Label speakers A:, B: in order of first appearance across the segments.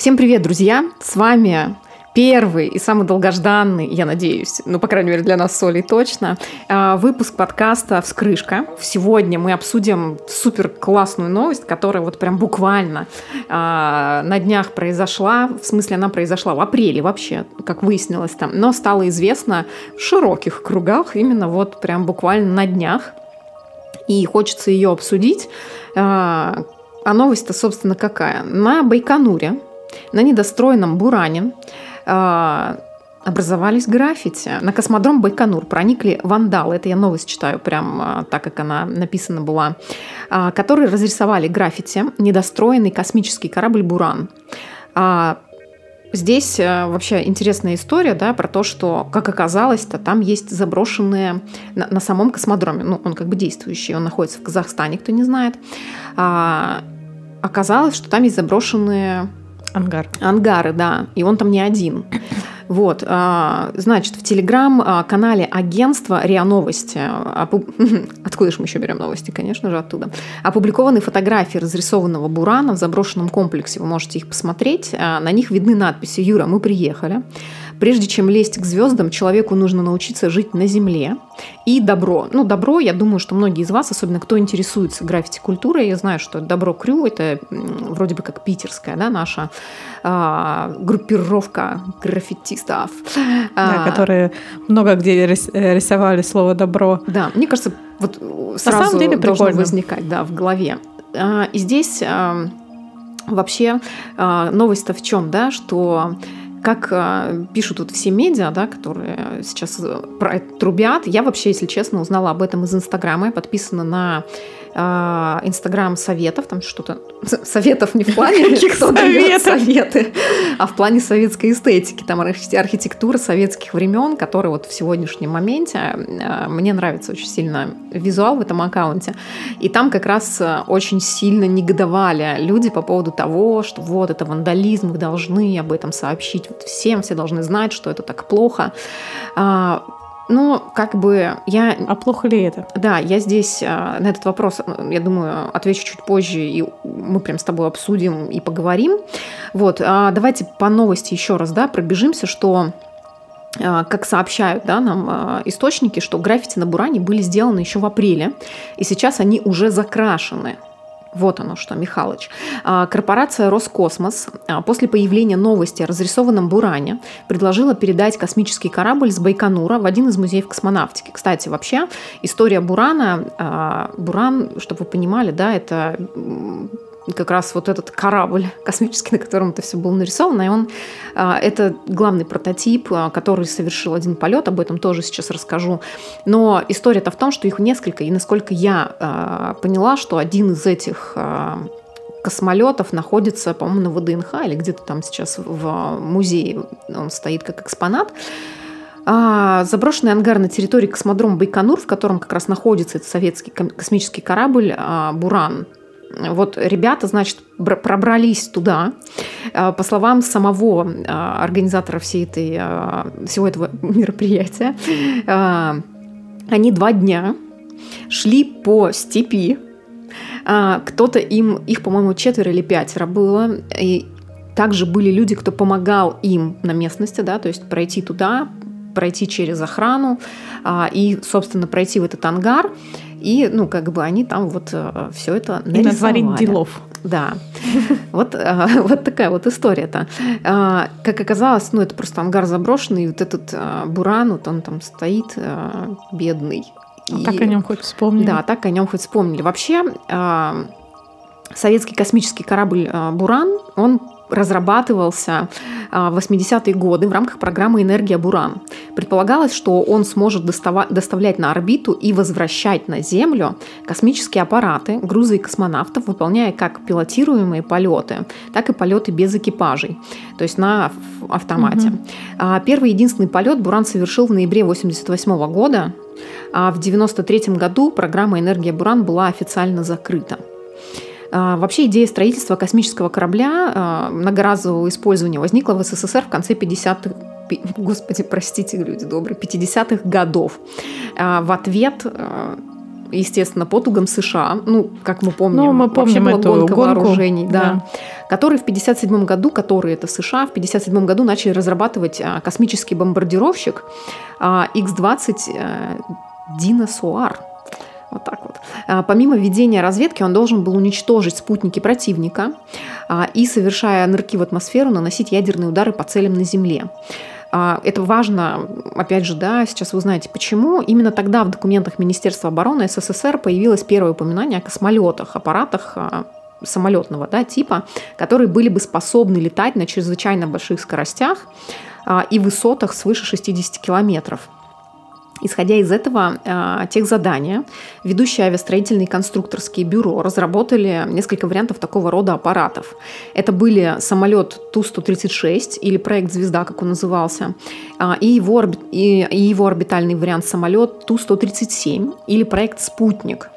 A: Всем привет, друзья! С вами первый и самый долгожданный, я надеюсь, ну, по крайней мере, для нас с Олей точно, а, выпуск подкаста «Вскрышка». Сегодня мы обсудим супер классную новость, которая вот прям буквально а, на днях произошла, в смысле она произошла в апреле вообще, как выяснилось там, но стало известно в широких кругах именно вот прям буквально на днях. И хочется ее обсудить. А, а новость-то, собственно, какая? На Байконуре на недостроенном Буране э, образовались граффити. На космодром Байконур проникли вандалы, это я новость читаю прям э, так, как она написана была, э, которые разрисовали граффити «Недостроенный космический корабль «Буран». Здесь вообще интересная история, да, про то, что, как оказалось-то, там есть заброшенные на, на самом космодроме, ну, он как бы действующий, он находится в Казахстане, кто не знает. А, оказалось, что там есть заброшенные
B: Ангар.
A: Ангары, да. И он там не один. Вот, а, значит, в телеграм-канале агентства РИА Новости, откуда же мы еще берем новости, конечно же, оттуда, опубликованы фотографии разрисованного бурана в заброшенном комплексе, вы можете их посмотреть, а, на них видны надписи «Юра, мы приехали», Прежде чем лезть к звездам, человеку нужно научиться жить на Земле. И добро. Ну, добро, я думаю, что многие из вас, особенно кто интересуется граффити-культурой, я знаю, что Добро Крю – это вроде бы как питерская, да, наша а, группировка граффитистов.
B: Да, а, которые много где э, рисовали слово «добро».
A: Да, мне кажется, вот сразу На самом деле должно прикольно. возникать да, в голове. А, и здесь а, вообще а, новость-то в чем, да, что как э, пишут вот все медиа, да, которые сейчас э, про это трубят, я вообще, если честно, узнала об этом из Инстаграма. Я подписана на Инстаграм советов, там что-то советов не в плане кто дает советы, а в плане советской эстетики, там архитектура советских времен, которая вот в сегодняшнем моменте а, мне нравится очень сильно визуал в этом аккаунте, и там как раз а, очень сильно негодовали люди по поводу того, что вот это вандализм, вы должны об этом сообщить. Вот всем, все должны знать, что это так плохо. Ну, как бы я...
B: А плохо ли это?
A: Да, я здесь а, на этот вопрос, я думаю, отвечу чуть позже, и мы прям с тобой обсудим и поговорим. Вот, а давайте по новости еще раз, да, пробежимся, что а, как сообщают да, нам источники, что граффити на Буране были сделаны еще в апреле, и сейчас они уже закрашены. Вот оно что, Михалыч. А, корпорация Роскосмос а, после появления новости о разрисованном Буране предложила передать космический корабль с Байконура в один из музеев космонавтики. Кстати, вообще история Бурана, а, Буран, чтобы вы понимали, да, это как раз вот этот корабль космический, на котором это все было нарисовано, и он а, это главный прототип, а, который совершил один полет, об этом тоже сейчас расскажу. Но история-то в том, что их несколько, и насколько я а, поняла, что один из этих космолетов находится, по-моему, на ВДНХ или где-то там сейчас в музее, он стоит как экспонат. заброшенный ангар на территории космодрома Байконур, в котором как раз находится этот советский космический корабль «Буран», вот ребята, значит, пробрались туда. А, по словам самого а, организатора всей этой, а, всего этого мероприятия, они два дня шли по степи. Кто-то им, их, по-моему, четверо или пятеро было. И также были люди, кто помогал им на местности, да, то есть пройти туда, пройти через охрану и, собственно, пройти в этот ангар. И, ну, как бы они там вот э, все это нарисовали. И
B: натворить делов.
A: Да. Вот, э, вот такая вот история-то. Э, как оказалось, ну, это просто ангар заброшенный, и вот этот буран, вот он там стоит, бедный.
B: А и, так о нем хоть вспомнили.
A: Да, так о нем хоть вспомнили. Вообще, советский космический корабль «Буран», он разрабатывался а, в 80-е годы в рамках программы «Энергия Буран». Предполагалось, что он сможет доставлять на орбиту и возвращать на Землю космические аппараты, грузы и космонавтов, выполняя как пилотируемые полеты, так и полеты без экипажей, то есть на автомате. Угу. Первый единственный полет Буран совершил в ноябре 1988 года, а в 1993 году программа «Энергия Буран» была официально закрыта. А, вообще идея строительства космического корабля а, многоразового использования возникла в СССР в конце 50-х Господи, простите, люди добрые, 50-х годов. А, в ответ естественно, потугам США, ну, как мы помним,
B: ну, мы помним
A: вообще была гонка
B: гонку,
A: вооружений, да,
B: да.
A: которые в 57 году, которые это США, в 57 году начали разрабатывать космический бомбардировщик а, X-20 а, Дина Суар. Вот так вот. А, Помимо ведения разведки, он должен был уничтожить спутники противника а, и, совершая нырки в атмосферу, наносить ядерные удары по целям на Земле. А, Это важно, опять же, да, сейчас вы знаете почему. Именно тогда в документах Министерства обороны СССР появилось первое упоминание о космолетах, аппаратах самолетного да, типа, которые были бы способны летать на чрезвычайно больших скоростях и высотах свыше 60 километров. Исходя из этого а, тех задания, ведущие авиастроительные конструкторские бюро разработали несколько вариантов такого рода аппаратов. Это были самолет Ту-136 или проект «Звезда», как он назывался, а, и его, орби- и, и его орбитальный вариант самолет Ту-137 или проект «Спутник».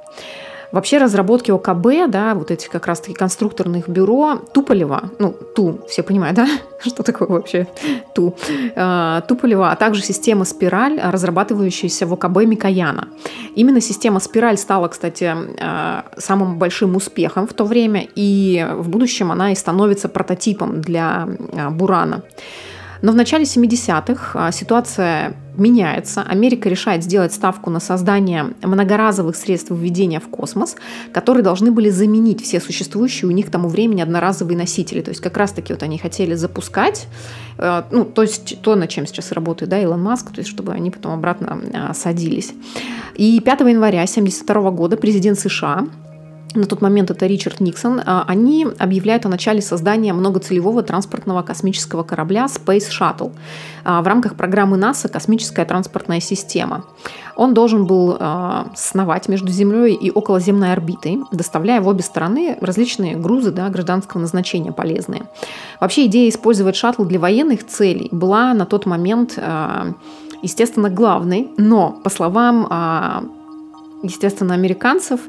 A: Вообще разработки ОКБ, да, вот этих как раз-таки конструкторных бюро Туполева, ну, Ту, все понимают, да, что такое вообще Ту, э, Туполева, а также система «Спираль», разрабатывающаяся в ОКБ Микояна. Именно система «Спираль» стала, кстати, э, самым большим успехом в то время, и в будущем она и становится прототипом для э, Бурана. Но в начале 70-х ситуация меняется. Америка решает сделать ставку на создание многоразовых средств введения в космос, которые должны были заменить все существующие у них к тому времени одноразовые носители. То есть как раз-таки вот они хотели запускать, э, ну, то есть то, над чем сейчас работает да, Илон Маск, то есть чтобы они потом обратно э, садились. И 5 января 1972 года президент США на тот момент это Ричард Никсон, они объявляют о начале создания многоцелевого транспортного космического корабля Space Shuttle в рамках программы НАСА «Космическая транспортная система». Он должен был сновать между Землей и околоземной орбитой, доставляя в обе стороны различные грузы да, гражданского назначения полезные. Вообще идея использовать шаттл для военных целей была на тот момент, естественно, главной, но, по словам естественно, американцев,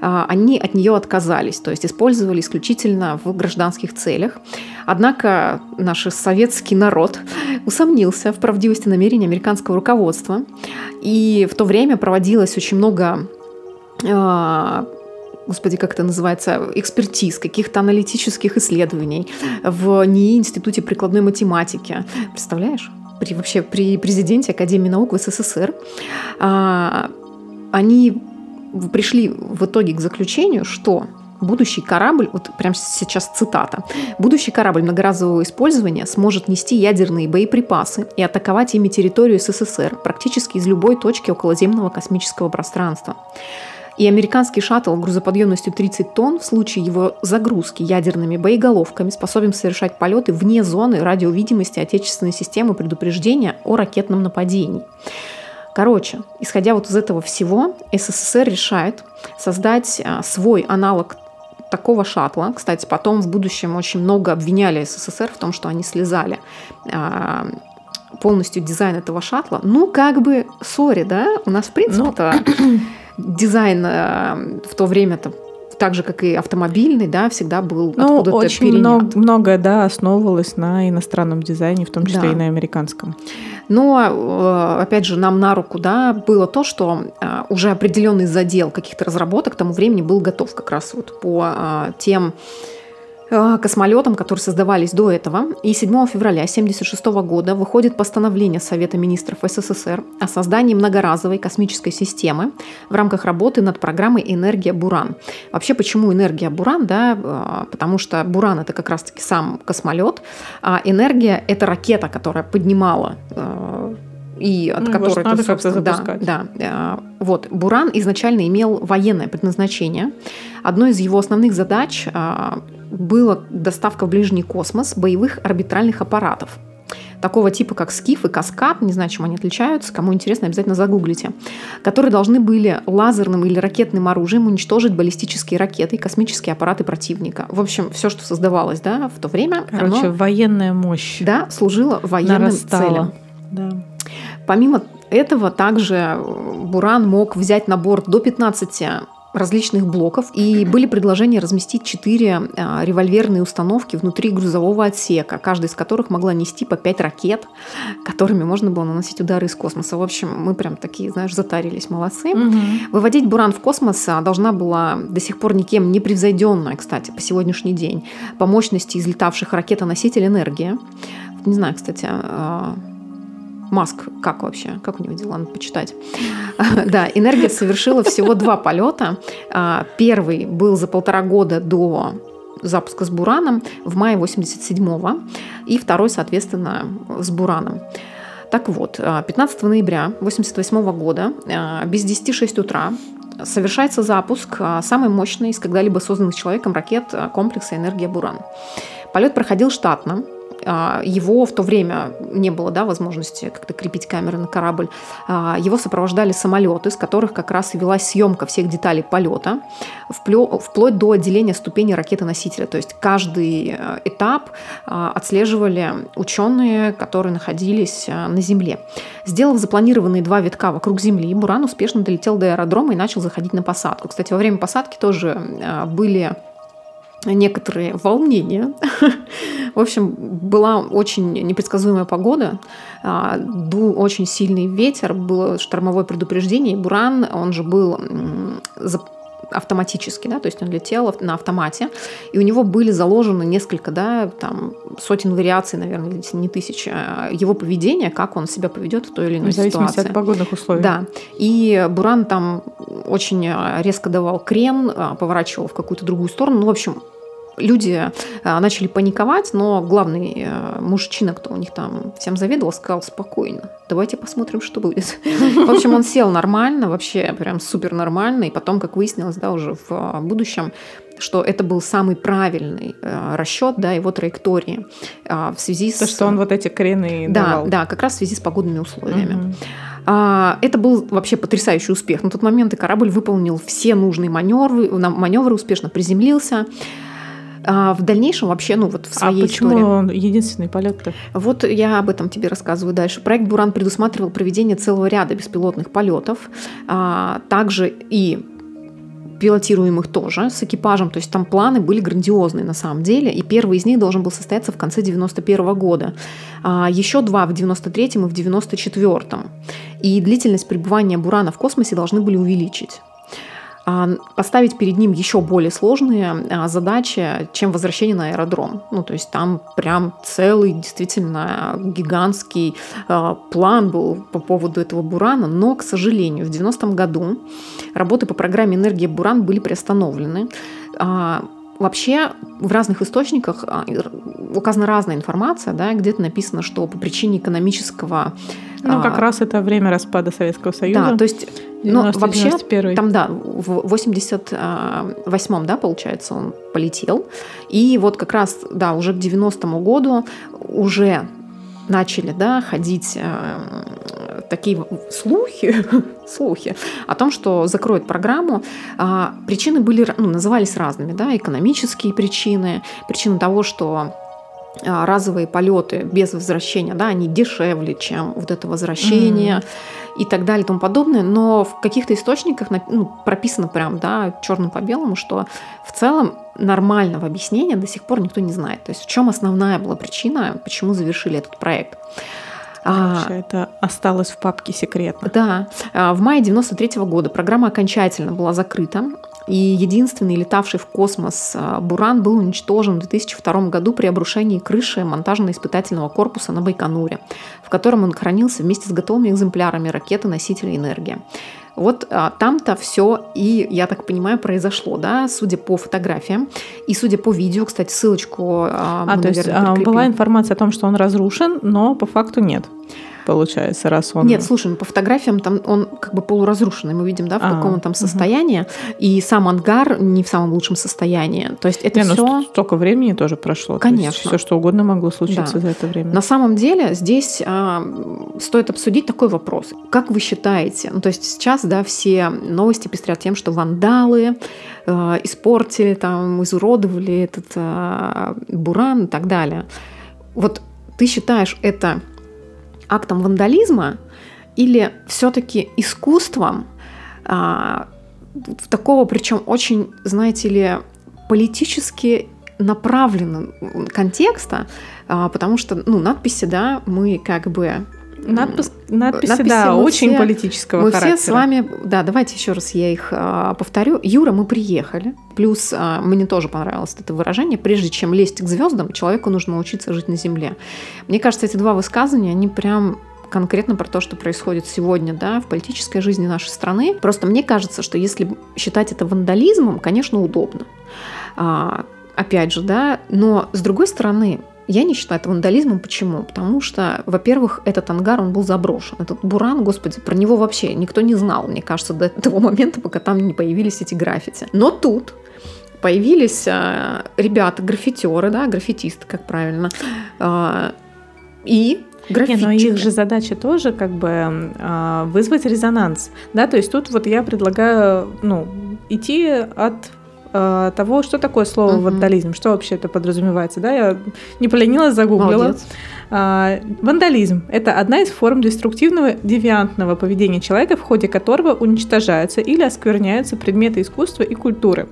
A: они от нее отказались, то есть использовали исключительно в гражданских целях. Однако наш советский народ усомнился в правдивости намерений американского руководства, и в то время проводилось очень много господи, как это называется, экспертиз, каких-то аналитических исследований в НИИ Институте прикладной математики. Представляешь? При, вообще при президенте Академии наук в СССР они пришли в итоге к заключению, что будущий корабль, вот прямо сейчас цитата, будущий корабль многоразового использования сможет нести ядерные боеприпасы и атаковать ими территорию СССР практически из любой точки околоземного космического пространства. И американский шаттл грузоподъемностью 30 тонн в случае его загрузки ядерными боеголовками способен совершать полеты вне зоны радиовидимости отечественной системы предупреждения о ракетном нападении. Короче, исходя вот из этого всего, СССР решает создать а, свой аналог такого шаттла. Кстати, потом в будущем очень много обвиняли СССР в том, что они слезали а, полностью дизайн этого шаттла. Ну, как бы, сори, да, у нас, в принципе-то, ну... дизайн а, в то время-то так же, как и автомобильный, да, всегда был
B: ну,
A: откуда-то
B: очень
A: перенят.
B: много, многое, да, основывалось на иностранном дизайне, в том числе
A: Да.
B: и на американском.
A: Но, э, опять же, нам на руку да, было то, что э, уже определенный задел каких-то разработок к тому времени был готов как раз вот по э, тем космолетам, которые создавались до этого. И 7 февраля 1976 года выходит постановление Совета министров СССР о создании многоразовой космической системы в рамках работы над программой «Энергия Буран». Вообще, почему «Энергия Буран»? Да? э, Потому что Буран – это как раз-таки сам космолет, а «Энергия» – это ракета, которая поднимала э, и от
B: Ну,
A: которой
B: как-то
A: собственно, да,
B: запускать.
A: да, э, вот Буран изначально имел военное предназначение. Одной из его основных задач э, была доставка в ближний космос боевых орбитальных аппаратов такого типа, как Скиф и Каскад, не знаю, чем они отличаются, кому интересно, обязательно загуглите, которые должны были лазерным или ракетным оружием уничтожить баллистические ракеты и космические аппараты противника. В общем, все, что создавалось да, в то время,
B: Короче,
A: оно
B: военная мощь
A: да, служило военным
B: нарастала.
A: целям.
B: Да.
A: Помимо этого, также Буран мог взять на борт до 15 различных блоков, и были предложения разместить четыре а, револьверные установки внутри грузового отсека, каждая из которых могла нести по пять ракет, которыми можно было наносить удары из космоса. В общем, мы прям такие, знаешь, затарились, молодцы.
B: Угу.
A: Выводить Буран в космос а, должна была до сих пор никем не превзойденная, кстати, по сегодняшний день, по мощности излетавших ракетоноситель энергии. Не знаю, кстати, а, Маск, как вообще? Как у него дела? Надо почитать. Да, энергия совершила всего два полета. А, первый был за полтора года до запуска с Бураном в мае 87-го, и второй, соответственно, с Бураном. Так вот, 15 а, ноября 1988 года а, без 10-6 утра совершается запуск самой мощной из когда-либо созданных человеком ракет комплекса «Энергия Буран». Полет проходил штатно, его в то время не было да, возможности как-то крепить камеры на корабль. А, его сопровождали самолеты, с которых как раз и велась съемка всех деталей полета, вплоть до отделения ступени ракеты-носителя. То есть каждый э, этап а, отслеживали ученые, которые находились на Земле. Сделав запланированные два витка вокруг Земли, Буран успешно долетел до аэродрома и начал заходить на посадку. Кстати, во время посадки тоже были некоторые волнения. В общем, была очень непредсказуемая погода, а, дул очень сильный ветер, было штормовое предупреждение, Буран, он же был автоматически, да, то есть он летел на автомате, и у него были заложены несколько, да, там, сотен вариаций, наверное, если не тысячи, а, его поведения, как он себя поведет в той или иной
B: в зависимости
A: ситуации.
B: от погодных условий.
A: Да, и Буран там очень а, резко давал крен, поворачивал в какую-то другую сторону, ну, в общем, люди а, начали паниковать, но главный а, мужчина, кто у них там всем заведовал, сказал спокойно, давайте посмотрим, что будет. В общем, он сел нормально, вообще прям супер нормально, и потом, как выяснилось, да, уже в а, будущем, что это был самый правильный э, расчет да, его траектории э, в связи
B: То,
A: с...
B: То, что он вот эти крены
A: да,
B: давал.
A: Да, как раз в связи с погодными условиями. Угу. Это был вообще потрясающий успех. На тот момент и корабль выполнил все нужные маневры, маневры успешно приземлился. А в дальнейшем вообще, ну вот в а своей
B: а почему
A: истории.
B: он единственный полет-то?
A: Вот я об этом тебе рассказываю дальше. Проект Буран предусматривал проведение целого ряда беспилотных полетов, а, также и пилотируемых тоже, с экипажем. То есть там планы были грандиозные на самом деле. И первый из них должен был состояться в конце 91 года. А еще два в 93-м и в 94-м. И длительность пребывания Бурана в космосе должны были увеличить. А, поставить перед ним еще более сложные а, задачи, чем возвращение на аэродром. Ну, то есть там прям целый, действительно гигантский а, план был по поводу этого Бурана, но, к сожалению, в 90-м году работы по программе «Энергия Буран» были приостановлены. Вообще в разных источниках указана разная информация, да, где-то написано, что по причине экономического...
B: Ну, как а, раз это время распада Советского Союза.
A: Да, то есть 90, ну, вообще, 91. там, да, в 88-м, да, получается, он полетел. И вот как раз, да, уже к 90-му году уже начали, да, ходить э, такие слухи, слухи о том, что закроют программу. А, причины были, ну, назывались разными, да, экономические причины, причины того, что а, разовые полеты без возвращения, да, они дешевле, чем вот это возвращение. Mm-hmm и так далее и тому подобное, но в каких-то источниках ну, прописано прям, да, черным по белому, что в целом нормального объяснения до сих пор никто не знает. То есть в чем основная была причина, почему завершили этот проект.
B: Короче, а, это осталось в папке секретно.
A: Да. А, в мае 93 -го года программа окончательно была закрыта. И единственный летавший в космос а, Буран был уничтожен в 2002 году при обрушении крыши монтажно-испытательного корпуса на Байконуре, в котором он хранился вместе с готовыми экземплярами ракеты-носителя «Энергия». Вот а, там-то все и, я так понимаю, произошло, да, судя по фотографиям. И судя по видео, кстати, ссылочку
B: а, а мы, то есть а, была информация о том, что он разрушен, но по факту нет получается, раз он...
A: Нет, слушай, ну, по фотографиям там он как бы полуразрушенный, мы видим, да, в а, каком он там состоянии, угу. и сам ангар не в самом лучшем состоянии. То есть это не, все... Ну,
B: столько времени тоже прошло.
A: Конечно.
B: все что угодно могло случиться да. за это время.
A: На самом деле здесь а, стоит обсудить такой вопрос. Как вы считаете, ну то есть сейчас, да, все новости пестрят тем, что вандалы э, испортили, там, изуродовали этот э, буран и так далее. Вот ты считаешь это актом вандализма или все-таки искусством а, такого, причем очень, знаете ли, политически направленного контекста, а, потому что, ну, надписи, да, мы как бы
B: Надпис, надписи, надписи, да, очень все, политического
A: мы
B: характера.
A: Мы все с вами, да, давайте еще раз я их а, повторю. Юра, мы приехали. Плюс а, мне тоже понравилось это выражение. Прежде чем лезть к звездам, человеку нужно научиться жить на земле. Мне кажется, эти два высказывания, они прям конкретно про то, что происходит сегодня да, в политической жизни нашей страны. Просто мне кажется, что если считать это вандализмом, конечно, удобно. А, опять же, да, но с другой стороны, я не считаю это вандализмом. Почему? Потому что, во-первых, этот ангар, он был заброшен. Этот буран, господи, про него вообще никто не знал, мне кажется, до того момента, пока там не появились эти граффити. Но тут появились э, ребята, граффитеры, да, граффитисты, как правильно, э, и
B: граффитчики. но их же задача тоже как бы э, вызвать резонанс, да, то есть тут вот я предлагаю, ну, идти от э, того, что такое слово угу. вандализм, что вообще это подразумевается. Да? Я не поленилась, загуглила. Э, вандализм – это одна из форм деструктивного девиантного поведения человека, в ходе которого уничтожаются или оскверняются предметы искусства и культуры.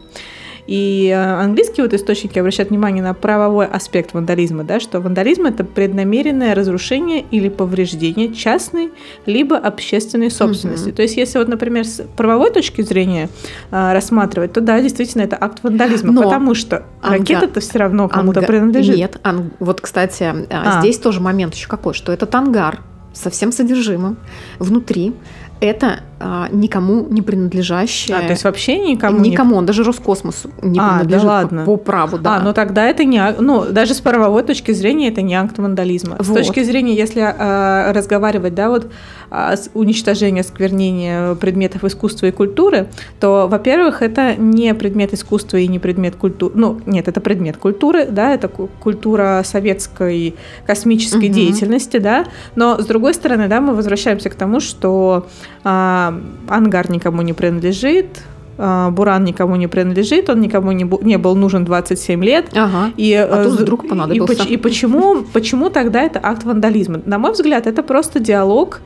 B: И э, английские вот источники обращают внимание на правовой аспект вандализма, да, что вандализм – это преднамеренное разрушение или повреждение частной либо общественной собственности. Mm-hmm. То есть если вот, например, с правовой точки зрения э, рассматривать, то да, действительно, это акт вандализма, Но потому что ракета-то все равно кому-то анга... принадлежит.
A: Нет, ан... вот, кстати, а. а. здесь тоже момент еще какой, что этот ангар со всем содержимым внутри это а, никому не принадлежащее.
B: А, то есть вообще никому?
A: Никому, не... он даже Роскосмосу не а, принадлежит да ладно. По, по праву, да.
B: А, ну тогда это не, ну даже с правовой точки зрения это не акт вандализма. Вот. С точки зрения, если а, разговаривать, да, вот а, с уничтожение, сквернения предметов искусства и культуры, то, во-первых, это не предмет искусства и не предмет культуры, ну нет, это предмет культуры, да, это культура советской космической угу. деятельности, да, но с другой стороны, да, мы возвращаемся к тому, что а, ангар никому не принадлежит, а, Буран никому не принадлежит, он никому не, не был нужен 27 лет.
A: Ага. И, а тут э, вдруг понадобился.
B: И, и почему, почему тогда это акт вандализма? На мой взгляд, это просто диалог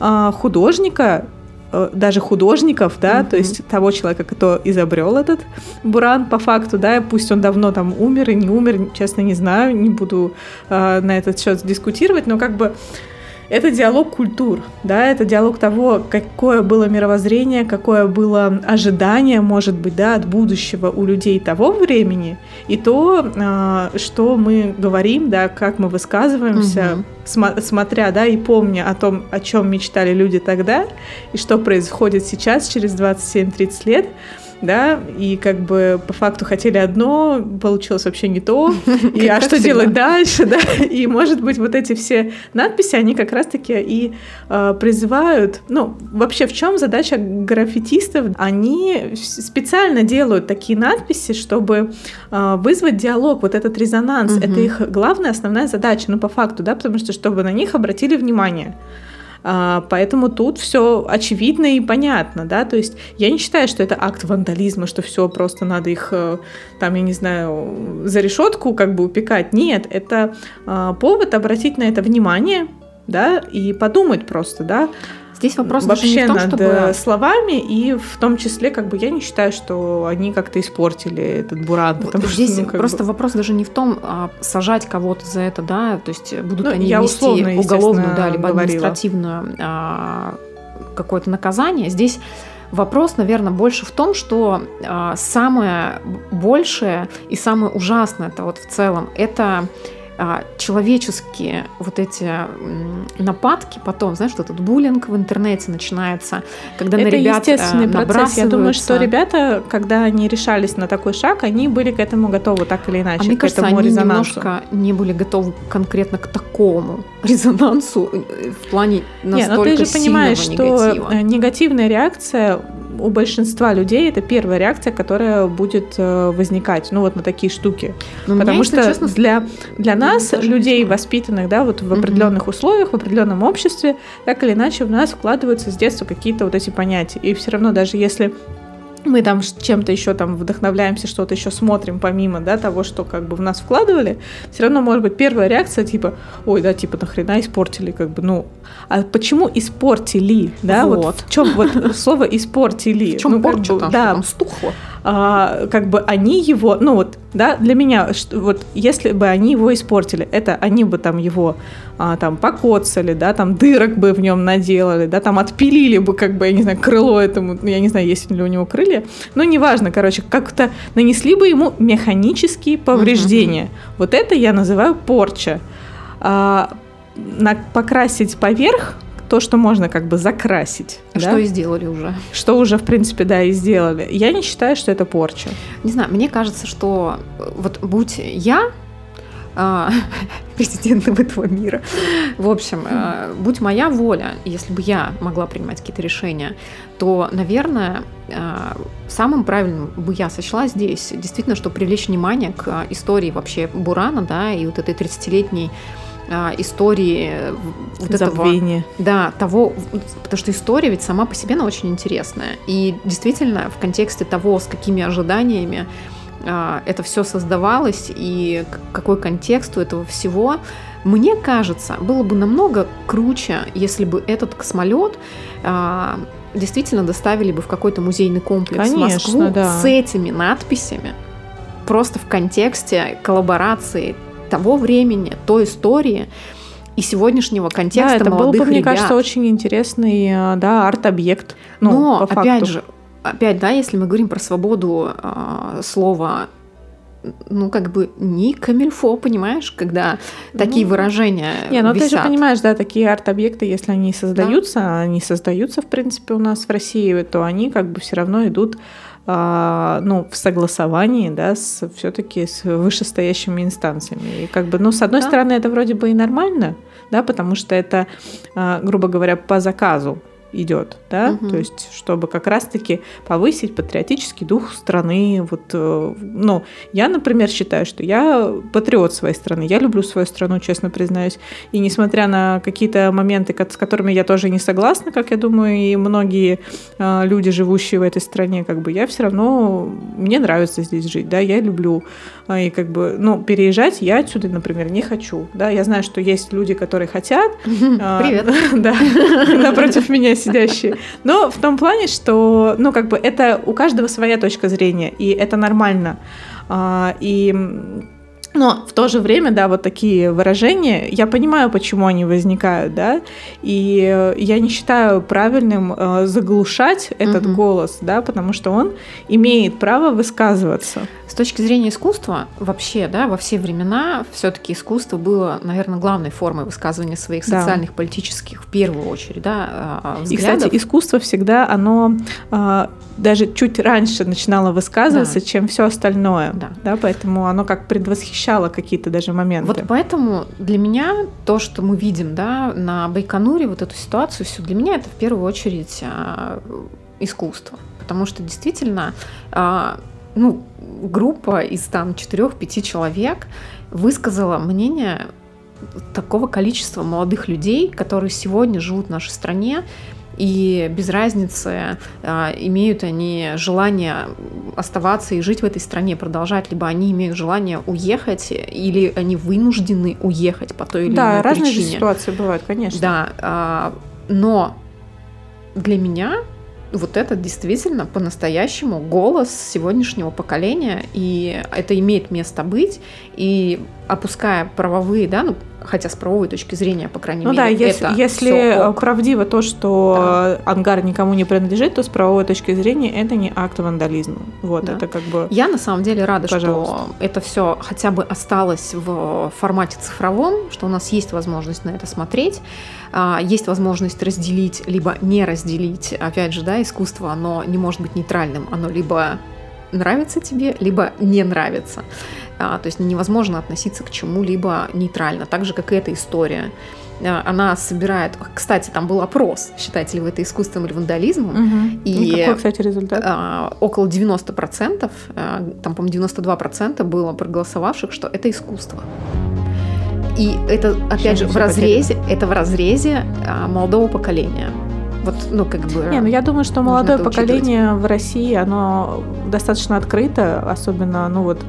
B: а, художника э, даже художников, да, mm-hmm. то есть того человека, кто изобрел этот буран по факту, да, пусть он давно там умер и не умер, честно не знаю, не буду э, на этот счет дискутировать, но как бы это диалог культур, да, это диалог того, какое было мировоззрение, какое было ожидание, может быть, да, от будущего у людей того времени, и то, а, что мы говорим, да, как мы высказываемся, угу. см- смотря, да, и помня о том, о чем мечтали люди тогда, и что происходит сейчас, через 27-30 лет, да, и как бы по факту хотели одно, получилось вообще не то, и а что делать дальше, да, и может быть вот эти все надписи, они как раз-таки и э, призывают, ну, вообще в чем задача граффитистов? Они специально делают такие надписи, чтобы э, вызвать диалог, вот этот резонанс, это их главная основная задача, ну, по факту, да, потому что чтобы на них обратили внимание. А, поэтому тут все очевидно и понятно, да, то есть я не считаю, что это акт вандализма, что все просто надо их, э, там, я не знаю, за решетку как бы упекать. Нет, это а, повод обратить на это внимание, да, и подумать просто, да,
A: Здесь вопрос
B: вообще
A: не в том,
B: над
A: чтобы...
B: Э, словами, и в том числе, как бы, я не считаю, что они как-то испортили этот буран.
A: Вот здесь что, ну, просто бы... вопрос даже не в том, а, сажать кого-то за это, да, то есть будут ну, они я нести условно, уголовную, да, либо говорила. административную а, какое-то наказание. Здесь Вопрос, наверное, больше в том, что а, самое большее и самое ужасное это вот в целом это человеческие вот эти нападки потом, знаешь, что этот буллинг в интернете начинается, когда
B: Это
A: на ребят
B: э, естественный процесс. Я думаю, что ребята, когда они решались на такой шаг, они были к этому готовы так или иначе,
A: а мне
B: к
A: кажется,
B: этому
A: они
B: резонансу.
A: немножко не были готовы конкретно к такому резонансу э, в плане настолько Нет, но ты же понимаешь,
B: негатива. что э, негативная реакция у большинства людей это первая реакция, которая будет возникать, ну вот на такие штуки. Но Потому что честно, для, для нас, людей, воспитанных, да, вот в определенных условиях, в определенном обществе, так или иначе в нас вкладываются с детства какие-то вот эти понятия. И все равно, даже если мы там чем-то еще там вдохновляемся, что-то еще смотрим помимо, да, того, что как бы в нас вкладывали, все равно может быть первая реакция типа, ой, да, типа нахрена испортили, как бы, ну, а почему испортили, да, вот, вот. в чем вот слово испортили,
A: в чем
B: ну,
A: порча
B: бы, да,
A: там стухло,
B: а, как бы они его, ну вот, да, для меня, что, вот если бы они его испортили, это они бы там его а, там покоцали, да, там дырок бы в нем наделали, да, там отпилили бы, как бы, я не знаю, крыло этому, я не знаю, есть ли у него крылья, но неважно, короче, как-то нанесли бы ему механические повреждения. Mm-hmm. Вот это я называю порча. А, на, покрасить поверх то, что можно как бы закрасить.
A: А да? Что и сделали уже.
B: Что уже, в принципе, да, и сделали. Я не считаю, что это порча.
A: Не знаю, мне кажется, что вот будь я а, президентом этого мира. В общем, а, будь моя воля, если бы я могла принимать какие-то решения, то, наверное, а, самым правильным бы я сочла здесь действительно, что привлечь внимание к истории вообще Бурана, да, и вот этой 30-летней а, истории
B: вот Забвение.
A: этого, да, того, потому что история ведь сама по себе она очень интересная. И действительно в контексте того, с какими ожиданиями а, это все создавалось и какой контекст у этого всего, мне кажется, было бы намного круче, если бы этот космолет а, действительно доставили бы в какой-то музейный комплекс
B: Конечно,
A: в Москву
B: да.
A: с этими надписями, просто в контексте коллаборации того времени, той истории и сегодняшнего контекста
B: да, это
A: молодых
B: был бы,
A: ребят.
B: мне кажется, очень интересный э, да, арт-объект. Ну,
A: Но,
B: по
A: опять
B: факту.
A: же, опять, да, если мы говорим про свободу э, слова, ну, как бы не камильфо, понимаешь, когда такие
B: Ну,
A: выражения
B: Не, ну ты же
A: висят.
B: понимаешь, да, такие арт-объекты, если они создаются, а они создаются, в принципе, у нас в России, то они как бы все равно идут ну, в согласовании, да, с все-таки с вышестоящими инстанциями. И как бы, ну, с одной
A: Да.
B: стороны, это вроде бы и нормально, да, потому что это, а, грубо говоря, по заказу идет, да,
A: Мгм.
B: то есть чтобы как раз-таки повысить патриотический дух страны, вот, э, ну, я, например, считаю, что я патриот своей страны, я люблю свою страну, честно признаюсь, и несмотря на какие-то моменты, с которыми я тоже не согласна, как я думаю, и многие э, люди, живущие в этой стране, как бы я все равно, мне нравится здесь жить, да, я люблю, а, и как бы, ну, переезжать я отсюда, например, не хочу, да, я знаю, что есть люди, которые хотят, а,
A: Привет.
B: Да, напротив меня сидящие. Но в том плане, что, ну, как бы это у каждого своя точка зрения, и это нормально. А, И но в то же время, да, вот такие выражения, я понимаю, почему они возникают, да, и я не считаю правильным э, заглушать этот
A: Мгм.
B: голос, да, потому что он имеет право высказываться.
A: С точки зрения искусства, вообще, да, во все времена все-таки искусство было, наверное, главной формой высказывания своих
B: Да.
A: социальных, политических, в первую очередь, да, а,
B: И,
A: взглядов.
B: кстати, искусство всегда, оно а, даже чуть раньше начинало высказываться,
A: Да.
B: чем все остальное.
A: Да.
B: поэтому оно как предвосхищало какие-то даже моменты.
A: Вот поэтому для меня то, что мы видим да, на Байконуре, вот эту ситуацию, все для меня это в первую очередь а, искусство. Потому что действительно, а, ну, группа из там 4-5 человек высказала мнение такого количества молодых людей, которые сегодня живут в нашей стране, и без разницы, а, имеют они желание оставаться и жить в этой стране, продолжать, либо они имеют желание уехать, или они вынуждены уехать по той или
B: да,
A: иной
B: разные же
A: причине.
B: ситуации бывают, конечно.
A: Да, а, но для меня вот это действительно по-настоящему голос сегодняшнего поколения, и это имеет место быть, и опуская правовые, да, ну, хотя с правовой точки зрения, по крайней
B: Ну да,
A: мере,
B: если,
A: это
B: если
A: всё ок.
B: правдиво то, что ангар никому не принадлежит, то с правовой точки зрения это не акт вандализма. Вот,
A: Да.
B: это как бы...
A: Я на самом деле рада,
B: Пожалуйста.
A: что это все хотя бы осталось в формате цифровом, что у нас есть возможность на это смотреть, а, есть возможность разделить, либо не разделить. Опять же, да, искусство, оно не может быть нейтральным, оно либо нравится тебе, либо не нравится. А, То есть невозможно относиться к чему-либо нейтрально, так же, как и эта история. А, Она собирает... Кстати, там был опрос, считаете ли вы это искусством или вандализмом.
B: Мгм.
A: И-
B: И какой, кстати, результат?
A: А, около 90%, а, там, по-моему, 92% было проголосовавших, что это искусство. И это, опять
B: Чем
A: же, в разрезе, это в разрезе а, молодого поколения. Вот, ну, как бы...
B: Не, ну я думаю, что молодое поколение в России, оно достаточно открыто, особенно, ну вот,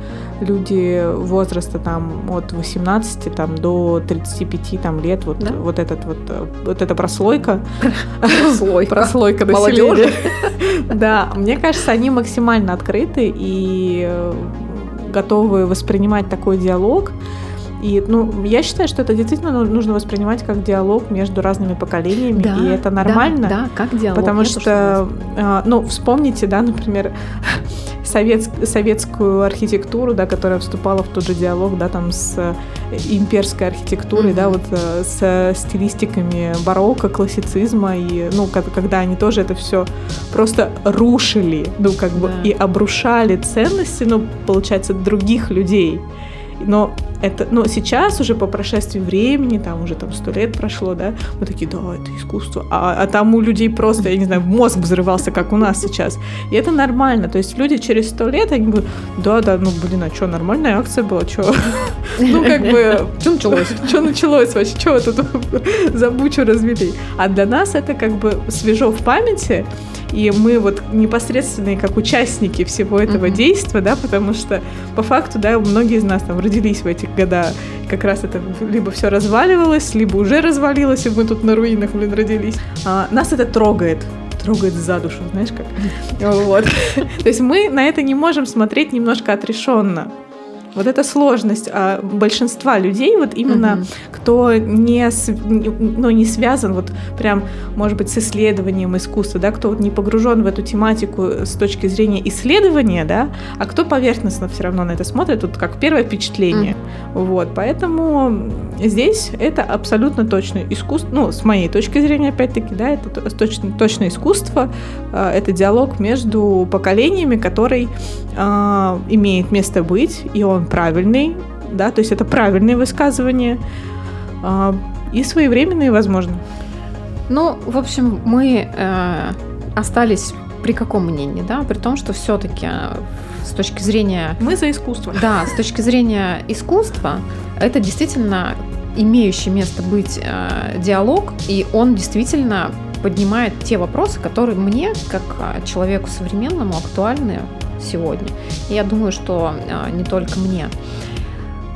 B: люди возраста там от 18 там, до 35 там, лет, вот, да? вот, этот, вот, вот эта прослойка.
A: Прослойка.
B: Прослойка молодежи. Да, мне кажется, они максимально открыты и готовы воспринимать такой диалог. И, ну, я считаю, что это действительно ну, нужно воспринимать как диалог между разными поколениями, да, и это нормально.
A: Да, да как диалог.
B: Потому что, что э, ну, вспомните, да, например, совет, советскую архитектуру, да, которая вступала в тот же диалог, да, там с имперской архитектурой, mm-hmm. да, вот э, с стилистиками барокко, классицизма, и, ну, когда они тоже это все просто рушили, ну, как бы, да. и обрушали ценности, ну, получается, других людей. Но это, но сейчас уже по прошествии времени, там уже там сто лет прошло, да, мы такие, да, это искусство, а, а там у людей просто, я не знаю, мозг взрывался, как у нас сейчас, и это нормально, то есть люди через сто лет, они будут, да, да, ну, блин, а что, нормальная акция была, что, ну, как бы,
A: что началось?
B: Что началось вообще, что вы тут за бучу развели? А для нас это как бы свежо в памяти, и мы вот непосредственные как участники всего этого mm-hmm. действия, да, потому что по факту, да, многие из нас там родились в этих года, как раз это либо все разваливалось, либо уже развалилось, и мы тут на руинах, блин, родились. А, нас это трогает, трогает за душу, знаешь как? Вот. То есть мы на это не можем смотреть немножко отрешенно. Вот эта сложность а, большинства людей, вот именно угу. кто не, ну, не связан вот прям, может быть, с исследованием искусства, да, кто вот не погружен в эту тематику с точки зрения исследования, да, а кто поверхностно все равно на это смотрит, вот как первое впечатление. Угу. Вот, поэтому здесь это абсолютно точно искусство, ну, с моей точки зрения, опять-таки, да, это точно, точно искусство, а, это диалог между поколениями, который э, имеет место быть, и он правильный, да, то есть это правильные высказывания э, и своевременные, возможно.
A: Ну, в общем, мы э, остались при каком мнении, да, при том, что все-таки с точки зрения...
B: Мы за искусство.
A: Да, с точки зрения искусства, это действительно имеющий место быть э, диалог, и он действительно поднимает те вопросы, которые мне, как человеку современному, актуальны сегодня. И я думаю, что а, не только мне.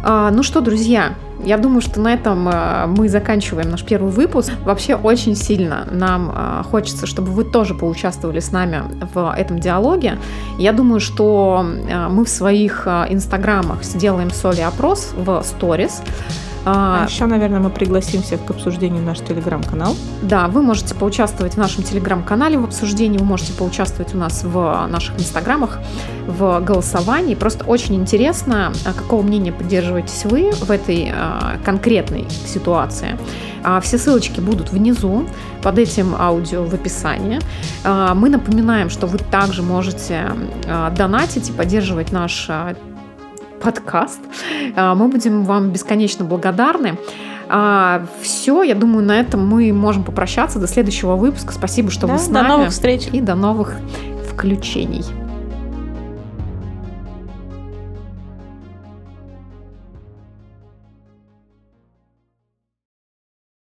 A: А, ну что, друзья, я думаю, что на этом а, мы заканчиваем наш первый выпуск. Вообще очень сильно нам хочется, чтобы вы тоже поучаствовали с нами в этом диалоге. Я думаю, что мы в своих инстаграмах сделаем соли опрос в сторис.
B: А, а еще, наверное, мы пригласим всех к обсуждению в наш телеграм-канал.
A: Да, вы можете поучаствовать в нашем телеграм-канале в обсуждении, вы можете поучаствовать у нас в наших инстаграмах в голосовании. Просто очень интересно, а какого мнения поддерживаетесь вы в этой а, конкретной ситуации. А, все ссылочки будут внизу под этим аудио в описании. А, мы напоминаем, что вы также можете а, донатить и поддерживать наш а, подкаст. А, мы будем вам бесконечно благодарны. А, все, я думаю, на этом мы можем попрощаться до следующего выпуска. Спасибо, что да, вы с нами.
B: До новых встреч.
A: И до новых включений.